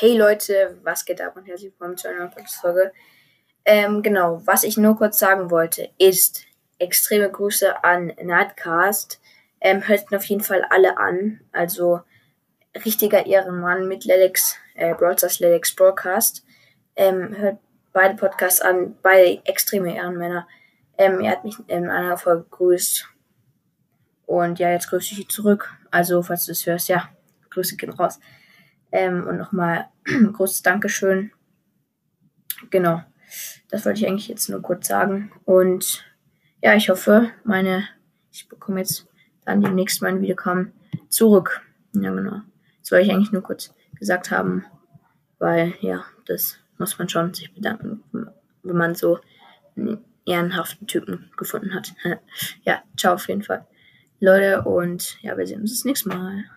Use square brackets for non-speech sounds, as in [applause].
Hey Leute, was geht ab und herzlich willkommen zu einer neuen Podcast-Folge. Ähm, genau, was ich nur kurz sagen wollte, ist extreme Grüße an Nightcast. Ähm, hört auf jeden Fall alle an. Also richtiger Ehrenmann mit Lelex, äh, Broadcast Lelex Broadcast. Ähm, hört beide Podcasts an, beide extreme Ehrenmänner. Ähm, er hat mich in einer Folge gegrüßt. Und ja, jetzt grüße ich ihn zurück. Also, falls du es hörst, ja, Grüße gehen raus. Ähm, und nochmal [clears throat] großes Dankeschön. Genau. Das wollte ich eigentlich jetzt nur kurz sagen. Und ja, ich hoffe, meine, ich bekomme jetzt dann demnächst mein Wiederkommen zurück. Ja, genau. Das wollte ich eigentlich nur kurz gesagt haben, weil ja, das muss man schon sich bedanken, wenn man so einen ehrenhaften Typen gefunden hat. [laughs] ja, ciao auf jeden Fall. Leute, und ja, wir sehen uns das nächste Mal.